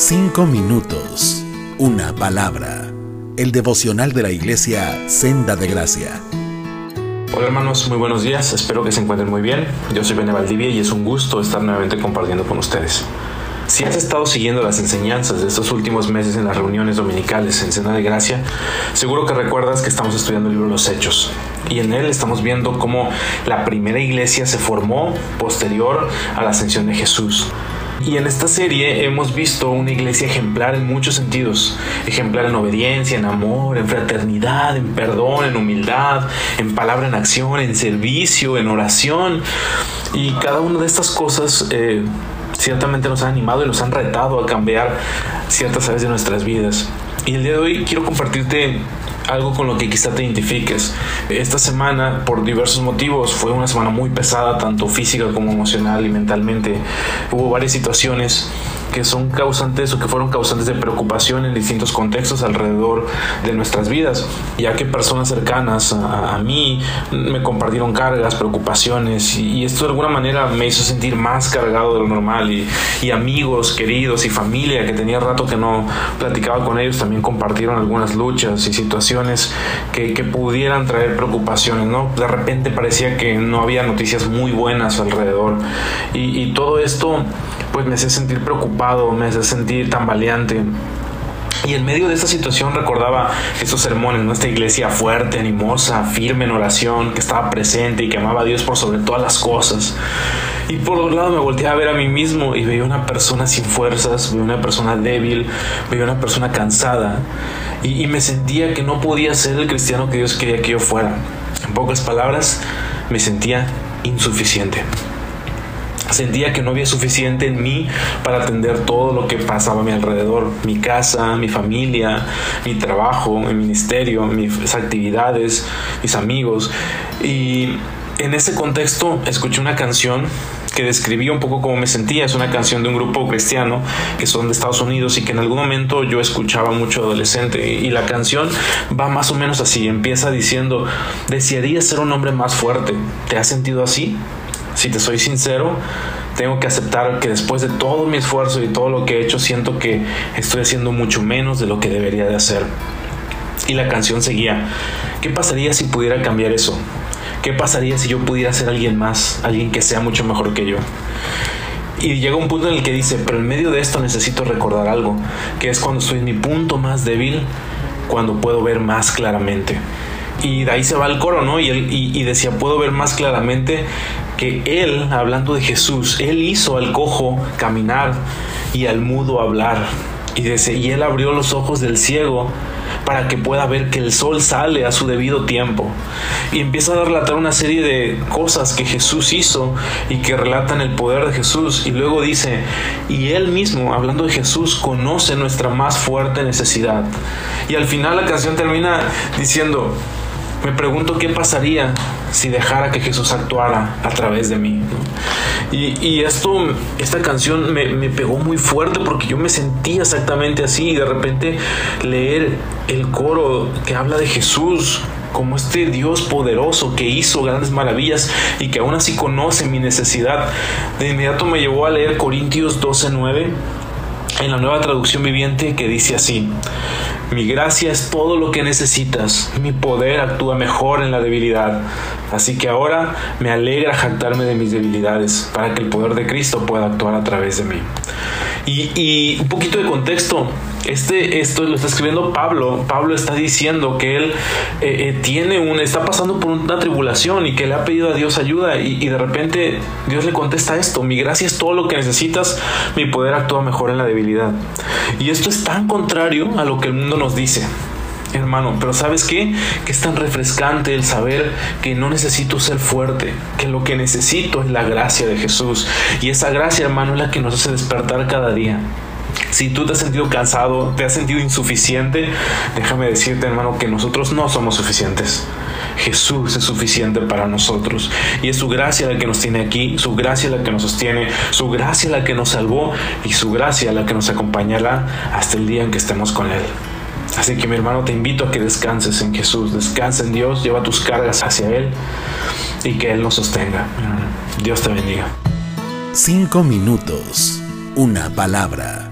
Cinco minutos, una palabra. El devocional de la iglesia Senda de Gracia. Hola hermanos, muy buenos días, espero que se encuentren muy bien. Yo soy Bene Valdivia y es un gusto estar nuevamente compartiendo con ustedes. Si has estado siguiendo las enseñanzas de estos últimos meses en las reuniones dominicales en Senda de Gracia, seguro que recuerdas que estamos estudiando el libro Los Hechos. Y en él estamos viendo cómo la primera iglesia se formó posterior a la ascensión de Jesús. Y en esta serie hemos visto una iglesia ejemplar en muchos sentidos. Ejemplar en obediencia, en amor, en fraternidad, en perdón, en humildad, en palabra en acción, en servicio, en oración. Y cada una de estas cosas eh, ciertamente nos ha animado y nos han retado a cambiar ciertas áreas de nuestras vidas. Y el día de hoy quiero compartirte algo con lo que quizá te identifiques. Esta semana, por diversos motivos, fue una semana muy pesada, tanto física como emocional y mentalmente. Hubo varias situaciones que son causantes o que fueron causantes de preocupación en distintos contextos alrededor de nuestras vidas, ya que personas cercanas a, mí me compartieron cargas, preocupaciones y, esto de alguna manera me hizo sentir más cargado de lo normal y, y, amigos, queridos y familia que tenía rato que no platicaba con ellos también compartieron algunas luchas y situaciones que, que pudieran traer preocupaciones, ¿no? De repente parecía que no había noticias muy buenas alrededor y, y todo esto pues me hace sentir preocupado, me hace sentir tambaleante. Y en medio de esta situación recordaba estos sermones, nuestra iglesia fuerte, animosa, firme en oración, que estaba presente y que amaba a Dios por sobre todas las cosas. Y por otro lado me volteé a ver a mí mismo y veía una persona sin fuerzas, veía una persona débil, veía una persona cansada. Y me sentía que no podía ser el cristiano que Dios quería que yo fuera. En pocas palabras, me sentía insuficiente. Sentía que no había suficiente en mí para atender todo lo que pasaba a mi alrededor, mi casa, mi familia, mi trabajo, mi ministerio, mis actividades, mis amigos. Y en ese contexto escuché una canción que describía un poco cómo me sentía. Es una canción de un grupo cristiano que son de Estados Unidos y que en algún momento yo escuchaba mucho adolescente. Y la canción va más o menos así. Empieza diciendo, desearía ser un hombre más fuerte. ¿Te has sentido así? Si te soy sincero, tengo que aceptar que después de todo mi esfuerzo y todo lo que he hecho, siento que estoy haciendo mucho menos de lo que debería de hacer. Y la canción seguía, ¿qué pasaría si pudiera cambiar eso? ¿Qué pasaría si yo pudiera ser alguien más, alguien que sea mucho mejor que yo? Y llega un punto en el que dice, pero en medio de esto necesito recordar algo, que es cuando estoy en mi punto más débil, cuando puedo ver más claramente. Y de ahí se va el coro, ¿no? Y, y decía, puedo ver más claramente que él, hablando de Jesús, él hizo al cojo caminar y al mudo hablar. Y, dice, y él abrió los ojos del ciego para que pueda ver que el sol sale a su debido tiempo. Y empieza a relatar una serie de cosas que Jesús hizo y que relatan el poder de Jesús. Y luego dice, y él mismo, hablando de Jesús, conoce nuestra más fuerte necesidad. Y al final la canción termina diciendo, me pregunto qué pasaría si dejara que Jesús actuara a través de mí. Y, esto, esta canción me, me, pegó muy fuerte porque yo me sentía exactamente así y de repente leer el coro que habla de Jesús como este Dios poderoso que hizo grandes maravillas y que aún así conoce mi necesidad, de inmediato me llevó a leer Corintios 12:9 en la nueva traducción viviente que dice así. Mi gracia es todo lo que necesitas. Mi poder actúa mejor en la debilidad. Así que ahora me alegra jactarme de mis debilidades para que el poder de Cristo pueda actuar a través de mí. Y, un poquito de contexto. Este, esto lo está escribiendo Pablo. Pablo está diciendo que él eh, eh, tiene un, está pasando por una tribulación y que le ha pedido a Dios ayuda y, y, de repente Dios le contesta esto. Mi gracia es todo lo que necesitas. Mi poder actúa mejor en la debilidad. Y esto es tan contrario a lo que el mundo nos dice hermano. Pero ¿sabes qué? Que es tan refrescante el saber que no necesito ser fuerte, que lo que necesito es la gracia de Jesús. Y esa gracia, hermano, es la que nos hace despertar cada día. Si tú te has sentido cansado, te has sentido insuficiente, déjame decirte, hermano, que nosotros no somos suficientes. Jesús es suficiente para nosotros. Y es su gracia la que nos tiene aquí, su gracia la que nos sostiene, su gracia la que nos salvó y su gracia la que nos acompañará hasta el día en que estemos con Él. Así que mi hermano te invito a que descanses en Jesús, descansa en Dios, lleva tus cargas hacia Él y que Él nos sostenga. Dios te bendiga. Cinco minutos, una palabra.